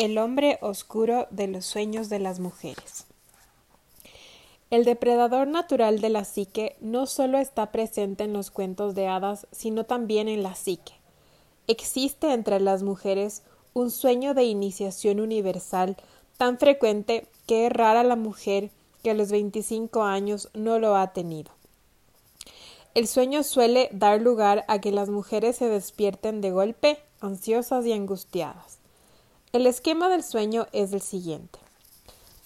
El hombre oscuro de los sueños de las mujeres. El depredador natural de la psique no solo está presente en los cuentos de hadas, sino también en la psique. Existe entre las mujeres un sueño de iniciación universal tan frecuente que es rara la mujer que a los 25 años no lo ha tenido. El sueño suele dar lugar a que las mujeres se despierten de golpe, ansiosas y angustiadas. El esquema del sueño es el siguiente.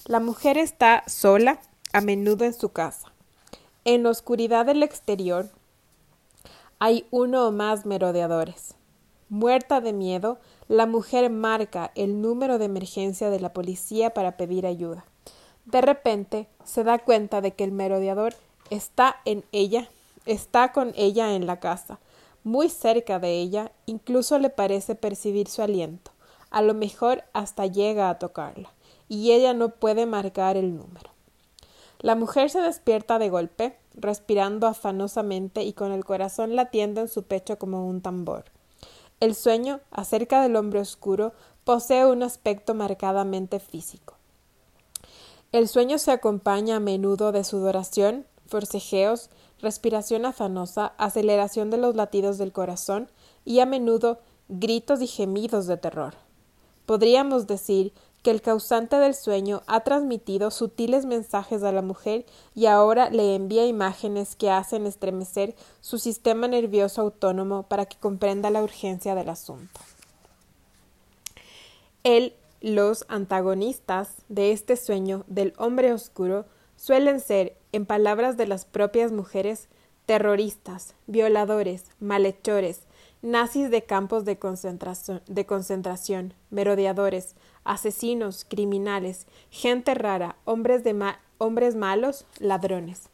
La mujer está sola, a menudo en su casa. En la oscuridad del exterior hay uno o más merodeadores. Muerta de miedo, la mujer marca el número de emergencia de la policía para pedir ayuda. De repente se da cuenta de que el merodeador está en ella, está con ella en la casa, muy cerca de ella, incluso le parece percibir su aliento a lo mejor hasta llega a tocarla, y ella no puede marcar el número. La mujer se despierta de golpe, respirando afanosamente y con el corazón latiendo en su pecho como un tambor. El sueño acerca del hombre oscuro posee un aspecto marcadamente físico. El sueño se acompaña a menudo de sudoración, forcejeos, respiración afanosa, aceleración de los latidos del corazón y a menudo gritos y gemidos de terror. Podríamos decir que el causante del sueño ha transmitido sutiles mensajes a la mujer y ahora le envía imágenes que hacen estremecer su sistema nervioso autónomo para que comprenda la urgencia del asunto. Él, los antagonistas de este sueño del hombre oscuro suelen ser, en palabras de las propias mujeres, terroristas, violadores, malhechores, nazis de campos de concentración, de concentración merodeadores, asesinos, criminales, gente rara, hombres, de hombres malos, ladrones.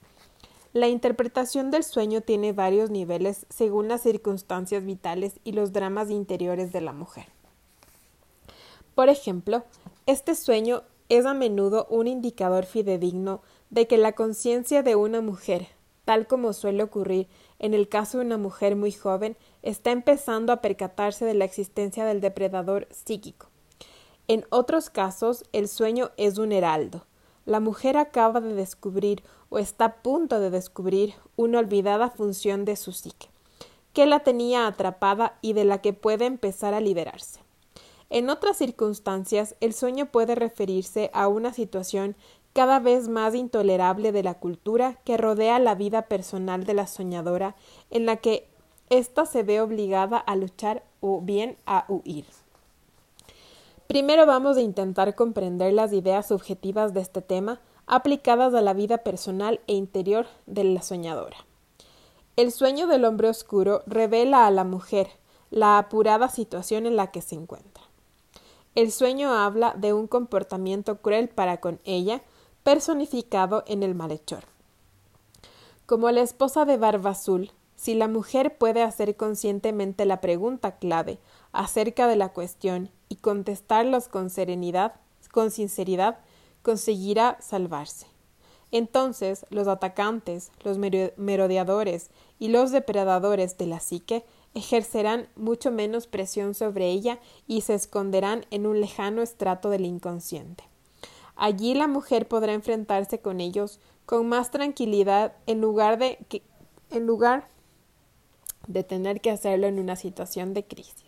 La interpretación del sueño tiene varios niveles según las circunstancias vitales y los dramas interiores de la mujer. Por ejemplo, este sueño es a menudo un indicador fidedigno de que la conciencia de una mujer, tal como suele ocurrir en el caso de una mujer muy joven, está empezando a percatarse de la existencia del depredador psíquico. En otros casos, el sueño es un heraldo. La mujer acaba de descubrir o está a punto de descubrir una olvidada función de su psique, que la tenía atrapada y de la que puede empezar a liberarse. En otras circunstancias, el sueño puede referirse a una situación cada vez más intolerable de la cultura que rodea la vida personal de la soñadora, en la que ésta se ve obligada a luchar o bien a huir. Primero vamos a intentar comprender las ideas subjetivas de este tema aplicadas a la vida personal e interior de la soñadora. El sueño del hombre oscuro revela a la mujer la apurada situación en la que se encuentra. El sueño habla de un comportamiento cruel para con ella, personificado en el malhechor. Como la esposa de Barba Azul, si la mujer puede hacer conscientemente la pregunta clave acerca de la cuestión y contestarlas con serenidad, con sinceridad, conseguirá salvarse. Entonces los atacantes, los merodeadores y los depredadores de la psique ejercerán mucho menos presión sobre ella y se esconderán en un lejano estrato del inconsciente. Allí la mujer podrá enfrentarse con ellos con más tranquilidad en lugar de que en lugar de tener que hacerlo en una situación de crisis.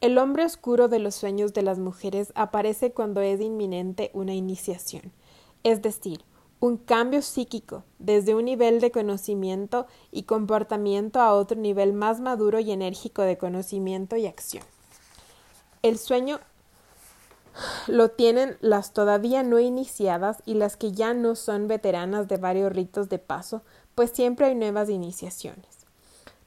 El hombre oscuro de los sueños de las mujeres aparece cuando es inminente una iniciación, es decir, un cambio psíquico desde un nivel de conocimiento y comportamiento a otro nivel más maduro y enérgico de conocimiento y acción. El sueño lo tienen las todavía no iniciadas y las que ya no son veteranas de varios ritos de paso, pues siempre hay nuevas iniciaciones.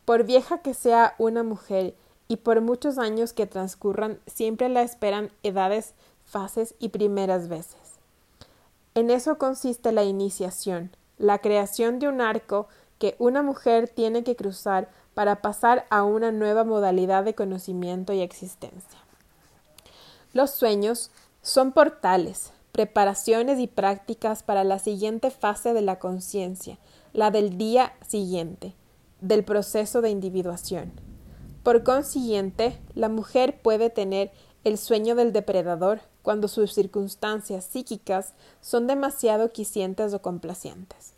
Por vieja que sea una mujer y por muchos años que transcurran, siempre la esperan edades, fases y primeras veces. En eso consiste la iniciación, la creación de un arco que una mujer tiene que cruzar para pasar a una nueva modalidad de conocimiento y existencia. Los sueños son portales, preparaciones y prácticas para la siguiente fase de la conciencia, la del día siguiente, del proceso de individuación. Por consiguiente, la mujer puede tener el sueño del depredador cuando sus circunstancias psíquicas son demasiado quicientes o complacientes.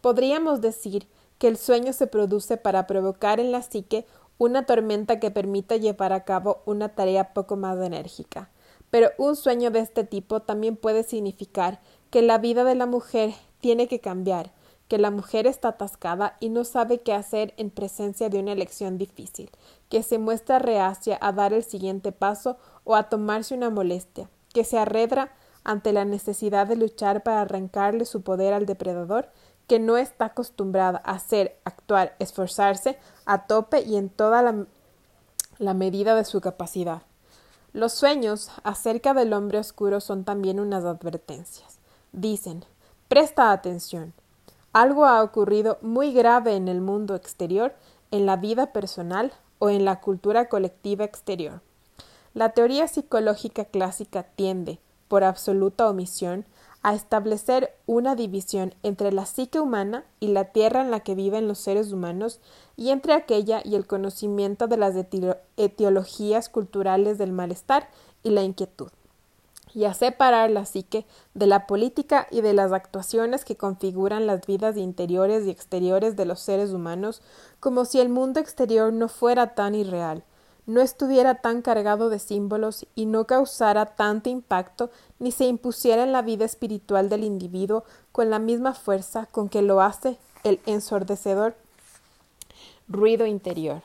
Podríamos decir que el sueño se produce para provocar en la psique una tormenta que permita llevar a cabo una tarea poco más enérgica. Pero un sueño de este tipo también puede significar que la vida de la mujer tiene que cambiar, que la mujer está atascada y no sabe qué hacer en presencia de una elección difícil, que se muestra reacia a dar el siguiente paso o a tomarse una molestia, que se arredra ante la necesidad de luchar para arrancarle su poder al depredador, que no está acostumbrada a hacer, actuar, esforzarse a tope y en toda la, la medida de su capacidad. Los sueños acerca del hombre oscuro son también unas advertencias. Dicen, presta atención. Algo ha ocurrido muy grave en el mundo exterior, en la vida personal o en la cultura colectiva exterior. La teoría psicológica clásica tiende, por absoluta omisión, a establecer una división entre la psique humana y la tierra en la que viven los seres humanos y entre aquella y el conocimiento de las etiologías culturales del malestar y la inquietud, y a separar la psique de la política y de las actuaciones que configuran las vidas interiores y exteriores de los seres humanos, como si el mundo exterior no fuera tan irreal, no estuviera tan cargado de símbolos y no causara tanto impacto ni se impusiera en la vida espiritual del individuo con la misma fuerza con que lo hace el ensordecedor ruido interior.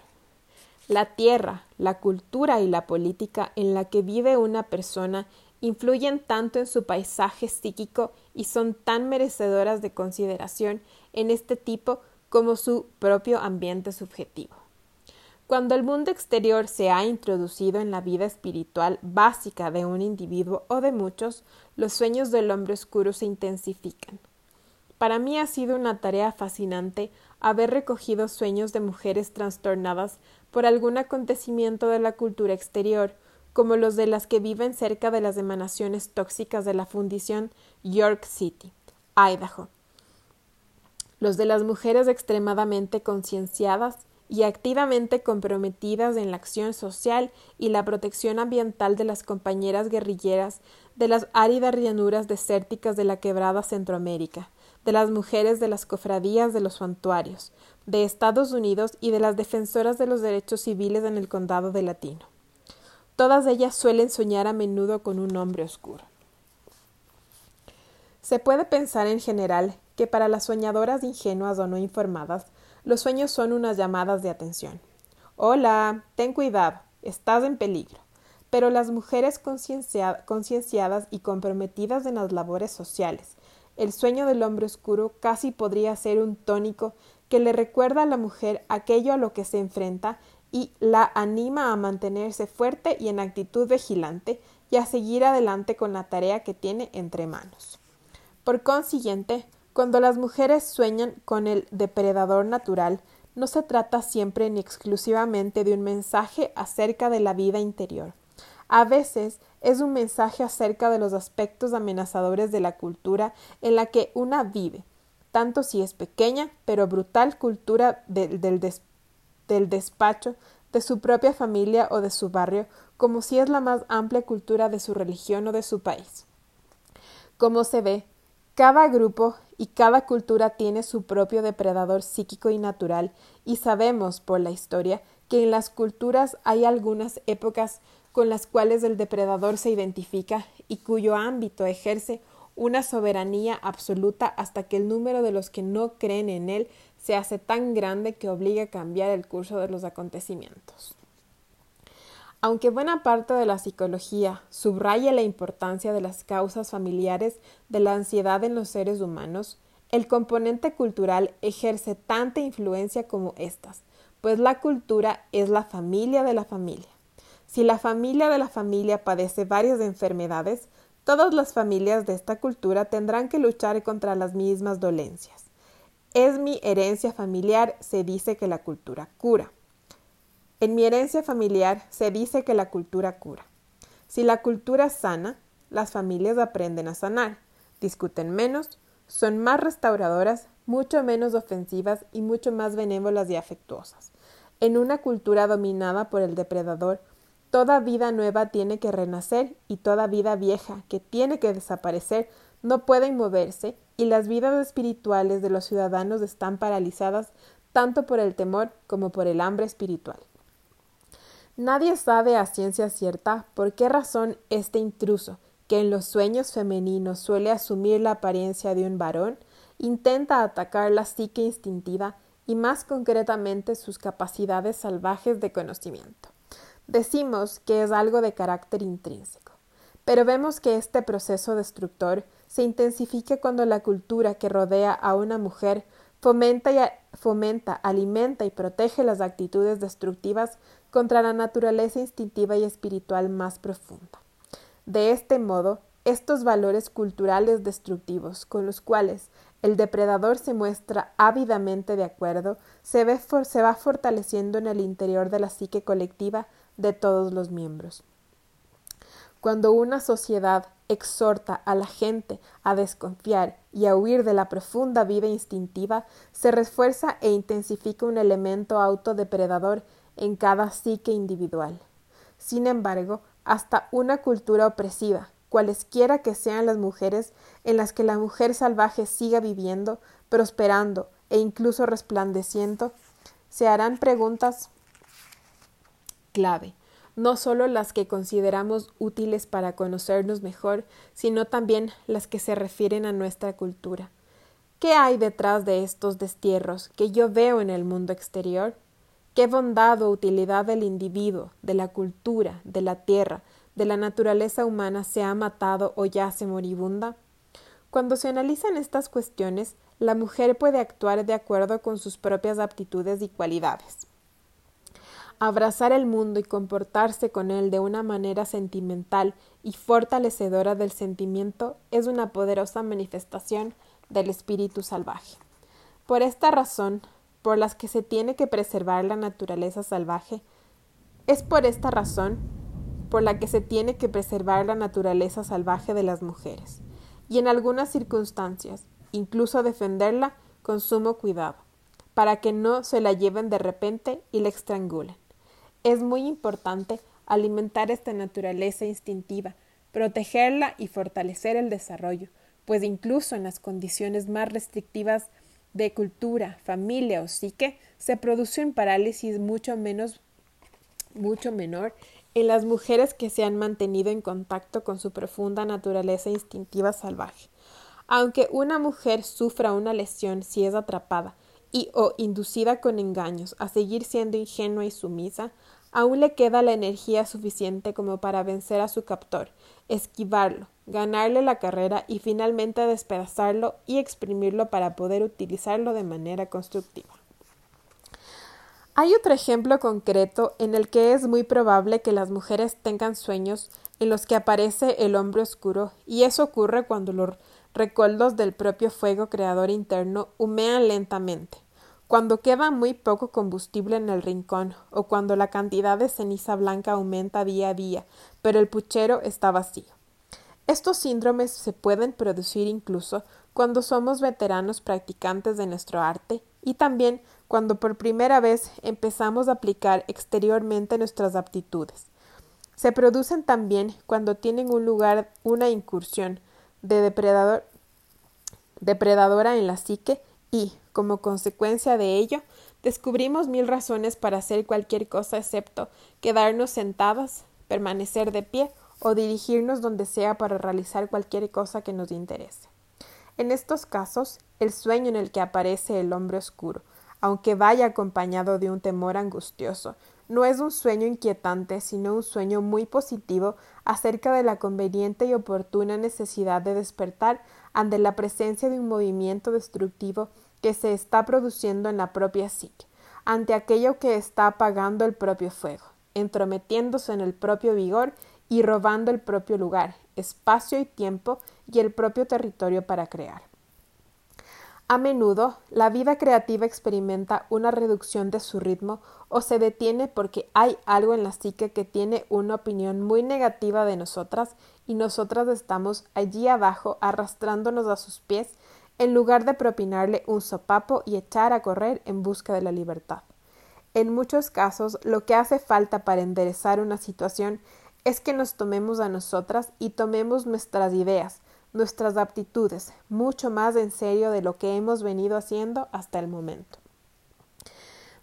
La tierra, la cultura y la política en la que vive una persona influyen tanto en su paisaje psíquico y son tan merecedoras de consideración en este tipo como su propio ambiente subjetivo. Cuando el mundo exterior se ha introducido en la vida espiritual básica de un individuo o de muchos, los sueños del hombre oscuro se intensifican. Para mí ha sido una tarea fascinante haber recogido sueños de mujeres trastornadas por algún acontecimiento de la cultura exterior, como los de las que viven cerca de las emanaciones tóxicas de la fundición York City, Idaho. Los de las mujeres extremadamente concienciadas y activamente comprometidas en la acción social y la protección ambiental de las compañeras guerrilleras de las áridas llanuras desérticas de la quebrada Centroamérica, de las mujeres de las cofradías de los santuarios, de Estados Unidos y de las defensoras de los derechos civiles en el condado de Latino. Todas ellas suelen soñar a menudo con un hombre oscuro. Se puede pensar en general que para las soñadoras ingenuas o no informadas, los sueños son unas llamadas de atención. Hola, ten cuidado, estás en peligro. Pero las mujeres concienciadas y comprometidas en las labores sociales, el sueño del hombre oscuro casi podría ser un tónico que le recuerda a la mujer aquello a lo que se enfrenta y la anima a mantenerse fuerte y en actitud vigilante y a seguir adelante con la tarea que tiene entre manos. Por consiguiente, cuando las mujeres sueñan con el depredador natural, no se trata siempre ni exclusivamente de un mensaje acerca de la vida interior. A veces es un mensaje acerca de los aspectos amenazadores de la cultura en la que una vive, tanto si es pequeña pero brutal cultura del, del despacho de su propia familia o de su barrio, como si es la más amplia cultura de su religión o de su país. Como se ve, cada grupo y cada cultura tiene su propio depredador psíquico y natural, y sabemos por la historia que en las culturas hay algunas épocas con las cuales el depredador se identifica y cuyo ámbito ejerce una soberanía absoluta hasta que el número de los que no creen en él se hace tan grande que obliga a cambiar el curso de los acontecimientos. Aunque buena parte de la psicología subraya la importancia de las causas familiares de la ansiedad en los seres humanos, el componente cultural ejerce tanta influencia como éstas, pues la cultura es la familia de la familia. Si la familia de la familia padece varias enfermedades, todas las familias de esta cultura tendrán que luchar contra las mismas dolencias. Es mi herencia familiar, se dice que la cultura cura. En mi herencia familiar se dice que la cultura cura. Si la cultura sana, las familias aprenden a sanar, discuten menos, son más restauradoras, mucho menos ofensivas y mucho más benévolas y afectuosas. En una cultura dominada por el depredador, toda vida nueva tiene que renacer y toda vida vieja que tiene que desaparecer no pueden moverse y las vidas espirituales de los ciudadanos están paralizadas tanto por el temor como por el hambre espiritual. Nadie sabe a ciencia cierta por qué razón este intruso, que en los sueños femeninos suele asumir la apariencia de un varón, intenta atacar la psique instintiva y más concretamente sus capacidades salvajes de conocimiento. Decimos que es algo de carácter intrínseco, pero vemos que este proceso destructor se intensifica cuando la cultura que rodea a una mujer fomenta, y fomenta, alimenta y protege las actitudes destructivas contra la naturaleza instintiva y espiritual más profunda. De este modo, estos valores culturales destructivos con los cuales el depredador se muestra ávidamente de acuerdo, se, ve se va fortaleciendo en el interior de la psique colectiva de todos los miembros. Cuando una sociedad exhorta a la gente a desconfiar y a huir de la profunda vida instintiva, se refuerza e intensifica un elemento autodepredador en cada psique individual. Sin embargo, hasta una cultura opresiva, cualesquiera que sean las mujeres en las que la mujer salvaje siga viviendo, prosperando e incluso resplandeciendo, se harán preguntas clave, no solo las que consideramos útiles para conocernos mejor, sino también las que se refieren a nuestra cultura. ¿Qué hay detrás de estos destierros que yo veo en el mundo exterior? ¿Qué bondad o utilidad del individuo, de la cultura, de la tierra, de la naturaleza humana se ha matado o yace moribunda? Cuando se analizan estas cuestiones, la mujer puede actuar de acuerdo con sus propias aptitudes y cualidades. Abrazar el mundo y comportarse con él de una manera sentimental y fortalecedora del sentimiento es una poderosa manifestación del espíritu salvaje. Por esta razón, por las que se tiene que preservar la naturaleza salvaje, es por esta razón por la que se tiene que preservar la naturaleza salvaje de las mujeres, y en algunas circunstancias, incluso defenderla con sumo cuidado, para que no se la lleven de repente y la estrangulen. Es muy importante alimentar esta naturaleza instintiva, protegerla y fortalecer el desarrollo, pues incluso en las condiciones más restrictivas de cultura, familia o psique, se produce un parálisis mucho menos mucho menor en las mujeres que se han mantenido en contacto con su profunda naturaleza instintiva salvaje. Aunque una mujer sufra una lesión si es atrapada y o inducida con engaños a seguir siendo ingenua y sumisa, aún le queda la energía suficiente como para vencer a su captor, esquivarlo, ganarle la carrera y finalmente despedazarlo y exprimirlo para poder utilizarlo de manera constructiva. Hay otro ejemplo concreto en el que es muy probable que las mujeres tengan sueños en los que aparece el hombre oscuro, y eso ocurre cuando los recuerdos del propio fuego creador interno humean lentamente, cuando queda muy poco combustible en el rincón, o cuando la cantidad de ceniza blanca aumenta día a día, pero el puchero está vacío. Estos síndromes se pueden producir incluso cuando somos veteranos practicantes de nuestro arte y también cuando por primera vez empezamos a aplicar exteriormente nuestras aptitudes. Se producen también cuando tienen un lugar una incursión de depredador, depredadora en la psique y, como consecuencia de ello, descubrimos mil razones para hacer cualquier cosa excepto quedarnos sentadas, permanecer de pie o dirigirnos donde sea para realizar cualquier cosa que nos interese. En estos casos, el sueño en el que aparece el hombre oscuro, aunque vaya acompañado de un temor angustioso, no es un sueño inquietante, sino un sueño muy positivo acerca de la conveniente y oportuna necesidad de despertar ante la presencia de un movimiento destructivo que se está produciendo en la propia psique, ante aquello que está apagando el propio fuego, entrometiéndose en el propio vigor y robando el propio lugar, espacio y tiempo y el propio territorio para crear. A menudo, la vida creativa experimenta una reducción de su ritmo o se detiene porque hay algo en la psique que tiene una opinión muy negativa de nosotras y nosotras estamos allí abajo arrastrándonos a sus pies en lugar de propinarle un sopapo y echar a correr en busca de la libertad. En muchos casos, lo que hace falta para enderezar una situación es que nos tomemos a nosotras y tomemos nuestras ideas, nuestras aptitudes, mucho más en serio de lo que hemos venido haciendo hasta el momento.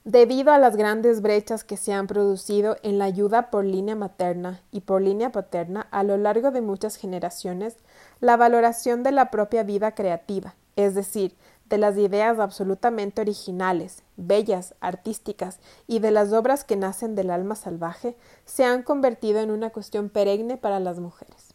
Debido a las grandes brechas que se han producido en la ayuda por línea materna y por línea paterna a lo largo de muchas generaciones, la valoración de la propia vida creativa, es decir, de las ideas absolutamente originales, bellas, artísticas y de las obras que nacen del alma salvaje, se han convertido en una cuestión perenne para las mujeres.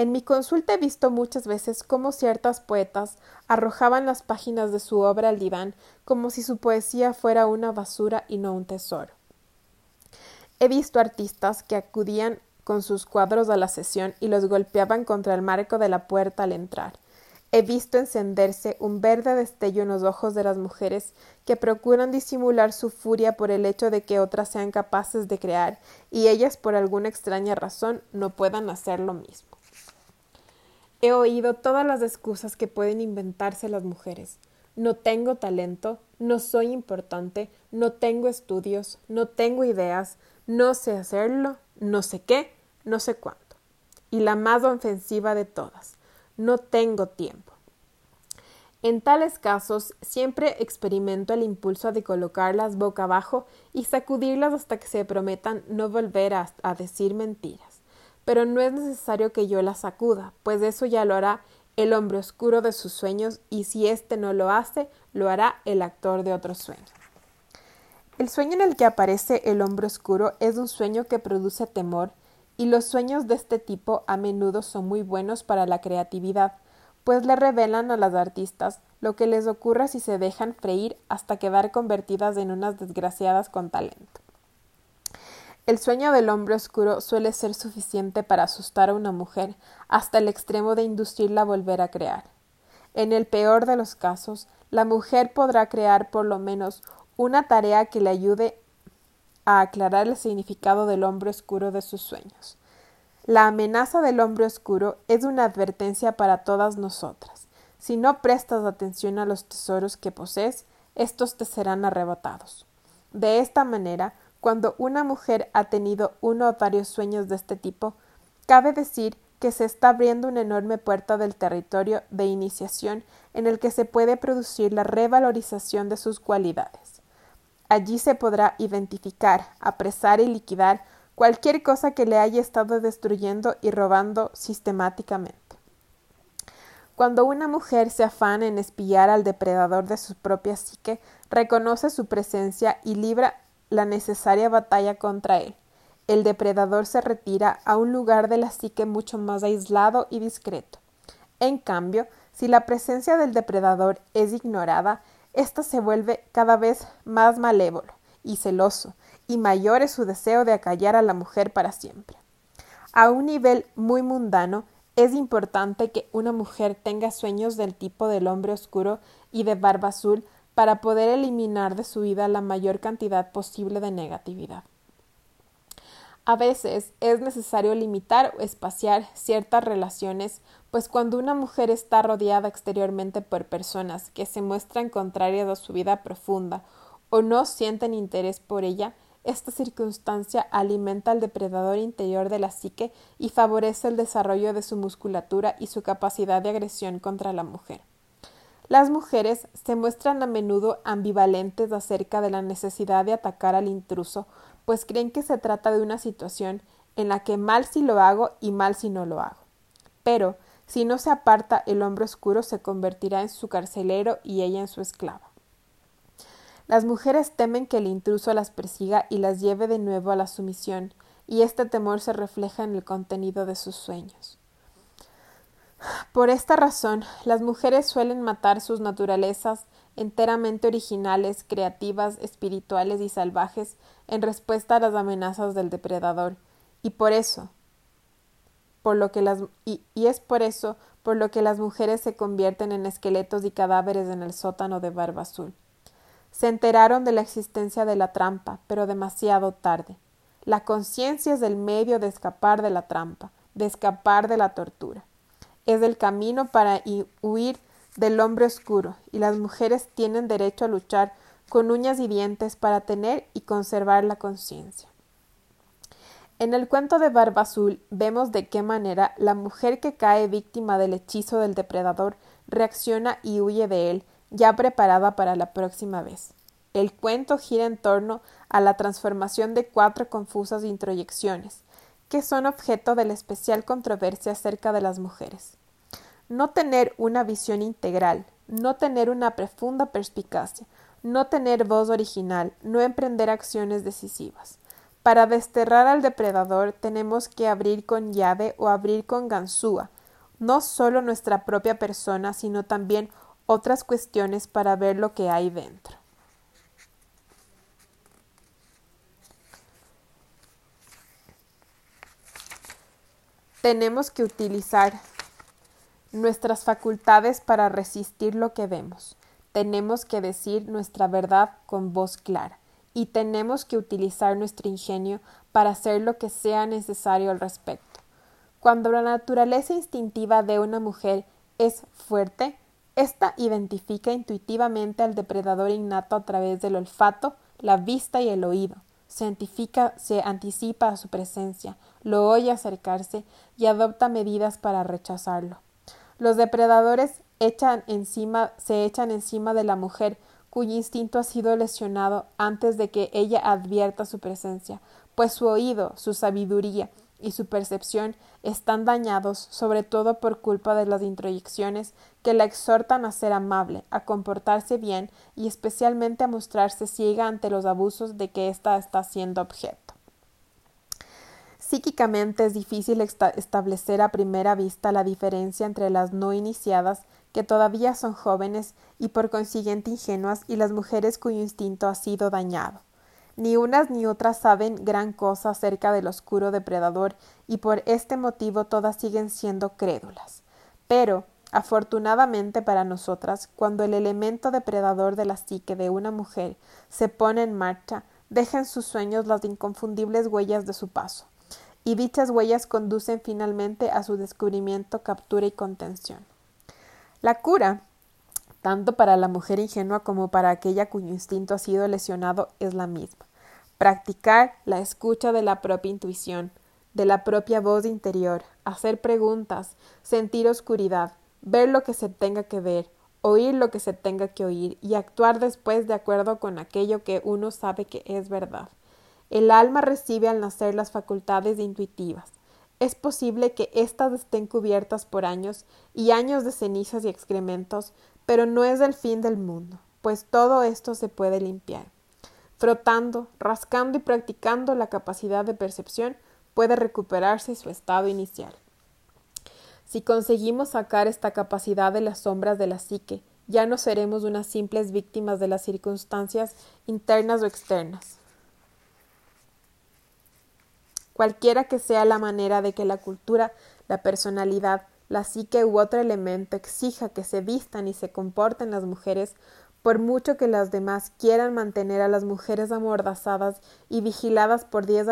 En mi consulta he visto muchas veces cómo ciertas poetas arrojaban las páginas de su obra al diván como si su poesía fuera una basura y no un tesoro. He visto artistas que acudían con sus cuadros a la sesión y los golpeaban contra el marco de la puerta al entrar. He visto encenderse un verde destello en los ojos de las mujeres que procuran disimular su furia por el hecho de que otras sean capaces de crear y ellas por alguna extraña razón no puedan hacer lo mismo. He oído todas las excusas que pueden inventarse las mujeres. No tengo talento, no soy importante, no tengo estudios, no tengo ideas, no sé hacerlo, no sé qué, no sé cuánto. Y la más ofensiva de todas, no tengo tiempo. En tales casos siempre experimento el impulso de colocarlas boca abajo y sacudirlas hasta que se prometan no volver a, a decir mentiras pero no es necesario que yo la sacuda, pues eso ya lo hará el hombre oscuro de sus sueños, y si éste no lo hace, lo hará el actor de otro sueño. El sueño en el que aparece el hombre oscuro es un sueño que produce temor, y los sueños de este tipo a menudo son muy buenos para la creatividad, pues le revelan a las artistas lo que les ocurra si se dejan freír hasta quedar convertidas en unas desgraciadas con talento. El sueño del hombre oscuro suele ser suficiente para asustar a una mujer hasta el extremo de inducirla a volver a crear. En el peor de los casos, la mujer podrá crear por lo menos una tarea que le ayude a aclarar el significado del hombre oscuro de sus sueños. La amenaza del hombre oscuro es una advertencia para todas nosotras. Si no prestas atención a los tesoros que posees, estos te serán arrebatados. De esta manera, cuando una mujer ha tenido uno o varios sueños de este tipo, cabe decir que se está abriendo una enorme puerta del territorio de iniciación en el que se puede producir la revalorización de sus cualidades. Allí se podrá identificar, apresar y liquidar cualquier cosa que le haya estado destruyendo y robando sistemáticamente. Cuando una mujer se afana en espiar al depredador de su propia psique, reconoce su presencia y libra la necesaria batalla contra él. El depredador se retira a un lugar de la psique mucho más aislado y discreto. En cambio, si la presencia del depredador es ignorada, ésta se vuelve cada vez más malévolo y celoso, y mayor es su deseo de acallar a la mujer para siempre. A un nivel muy mundano, es importante que una mujer tenga sueños del tipo del hombre oscuro y de barba azul para poder eliminar de su vida la mayor cantidad posible de negatividad. A veces es necesario limitar o espaciar ciertas relaciones, pues cuando una mujer está rodeada exteriormente por personas que se muestran contrarias a su vida profunda o no sienten interés por ella, esta circunstancia alimenta al depredador interior de la psique y favorece el desarrollo de su musculatura y su capacidad de agresión contra la mujer. Las mujeres se muestran a menudo ambivalentes acerca de la necesidad de atacar al intruso, pues creen que se trata de una situación en la que mal si lo hago y mal si no lo hago. Pero, si no se aparta, el hombre oscuro se convertirá en su carcelero y ella en su esclava. Las mujeres temen que el intruso las persiga y las lleve de nuevo a la sumisión, y este temor se refleja en el contenido de sus sueños. Por esta razón, las mujeres suelen matar sus naturalezas enteramente originales, creativas, espirituales y salvajes en respuesta a las amenazas del depredador, y por eso, por lo que las y, es por eso por lo que las mujeres se convierten en esqueletos y cadáveres en el sótano de Barba Azul. Se enteraron de la existencia de la trampa, pero demasiado tarde. La conciencia es el medio de escapar de la trampa, de escapar de la tortura es el camino para huir del hombre oscuro, y las mujeres tienen derecho a luchar con uñas y dientes para tener y conservar la conciencia. En el cuento de Barba Azul vemos de qué manera la mujer que cae víctima del hechizo del depredador reacciona y huye de él, ya preparada para la próxima vez. El cuento gira en torno a la transformación de cuatro confusas introyecciones, que son objeto de la especial controversia acerca de las mujeres. No tener una visión integral, no tener una profunda perspicacia, no tener voz original, no emprender acciones decisivas. Para desterrar al depredador tenemos que abrir con llave o abrir con ganzúa, no solo nuestra propia persona, sino también otras cuestiones para ver lo que hay dentro. Tenemos que utilizar nuestras facultades para resistir lo que vemos. Tenemos que decir nuestra verdad con voz clara y tenemos que utilizar nuestro ingenio para hacer lo que sea necesario al respecto. Cuando la naturaleza instintiva de una mujer es fuerte, ésta identifica intuitivamente al depredador innato a través del olfato, la vista y el oído. Se, se anticipa a su presencia, lo oye acercarse y adopta medidas para rechazarlo. Los depredadores se echan encima de la mujer cuyo instinto ha sido lesionado antes de que ella advierta su presencia, pues su oído, su sabiduría y su percepción están dañados sobre todo por culpa de las introyecciones que la exhortan a ser amable, a comportarse bien y especialmente a mostrarse ciega ante los abusos de que ésta está siendo objeto. Psíquicamente es difícil establecer a primera vista la diferencia entre las no iniciadas que todavía son jóvenes y por consiguiente ingenuas y las mujeres cuyo instinto ha sido dañado. Ni unas ni otras saben gran cosa acerca del oscuro depredador y por este motivo todas siguen siendo crédulas. Pero, afortunadamente para nosotras, cuando el elemento depredador de la psique de una mujer se pone en marcha, deja en sus sueños las inconfundibles huellas de su paso, y dichas huellas conducen finalmente a su descubrimiento, captura y contención. La cura, tanto para la mujer ingenua como para aquella cuyo instinto ha sido lesionado, es la misma. Practicar la escucha de la propia intuición, de la propia voz interior, hacer preguntas, sentir oscuridad, ver lo que se tenga que ver, oír lo que se tenga que oír y actuar después de acuerdo con aquello que uno sabe que es verdad. El alma recibe al nacer las facultades intuitivas. Es posible que éstas estén cubiertas por años y años de cenizas y excrementos, pero no es el fin del mundo, pues todo esto se puede limpiar. Frotando, rascando y practicando la capacidad de percepción, puede recuperarse su estado inicial. Si conseguimos sacar esta capacidad de las sombras de la psique, ya no seremos unas simples víctimas de las circunstancias internas o externas. Cualquiera que sea la manera de que la cultura, la personalidad, la psique u otro elemento exija que se vistan y se comporten las mujeres, por mucho que las demás quieran mantener a las mujeres amordazadas y vigiladas por diez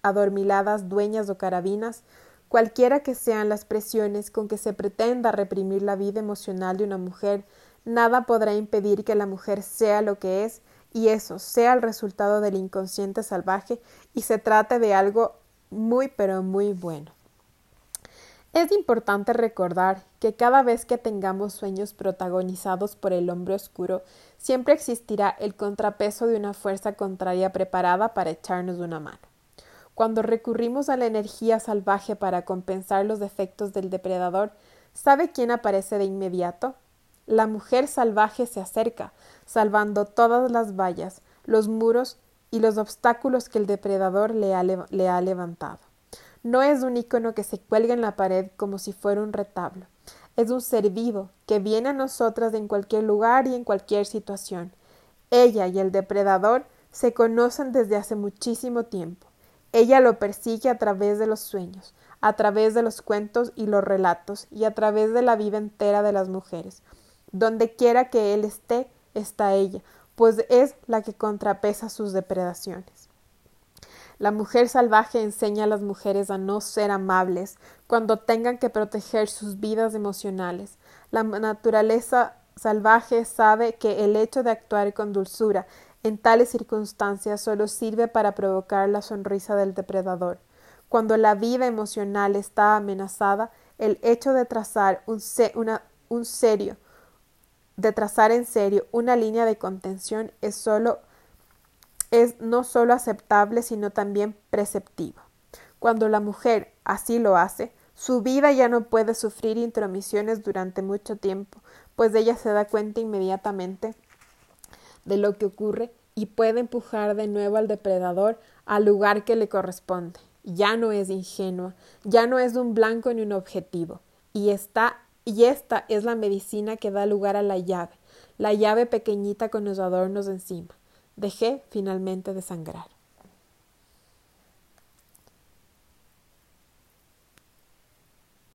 adormiladas dueñas o carabinas, cualquiera que sean las presiones con que se pretenda reprimir la vida emocional de una mujer, nada podrá impedir que la mujer sea lo que es y eso sea el resultado del inconsciente salvaje y se trate de algo muy pero muy bueno. Es importante recordar que cada vez que tengamos sueños protagonizados por el hombre oscuro, siempre existirá el contrapeso de una fuerza contraria preparada para echarnos una mano. Cuando recurrimos a la energía salvaje para compensar los defectos del depredador, ¿sabe quién aparece de inmediato? La mujer salvaje se acerca, salvando todas las vallas, los muros y los obstáculos que el depredador le ha, le ha levantado. No es un icono que se cuelga en la pared como si fuera un retablo. Es un ser vivo que viene a nosotras en cualquier lugar y en cualquier situación. Ella y el depredador se conocen desde hace muchísimo tiempo. Ella lo persigue a través de los sueños, a través de los cuentos y los relatos, y a través de la vida entera de las mujeres. Donde quiera que él esté, está ella, pues es la que contrapesa sus depredaciones. La mujer salvaje enseña a las mujeres a no ser amables cuando tengan que proteger sus vidas emocionales. La naturaleza salvaje sabe que el hecho de actuar con dulzura en tales circunstancias solo sirve para provocar la sonrisa del depredador. Cuando la vida emocional está amenazada, el hecho de trazar un, serio, de trazar en serio una línea de contención es solo es no solo aceptable, sino también preceptivo. Cuando la mujer así lo hace, su vida ya no puede sufrir intromisiones durante mucho tiempo, pues ella se da cuenta inmediatamente de lo que ocurre y puede empujar de nuevo al depredador al lugar que le corresponde. Ya no es ingenua, ya no es un blanco ni un objetivo, y está y esta es la medicina que da lugar a la llave, la llave pequeñita con los adornos encima. Dejé finalmente de sangrar.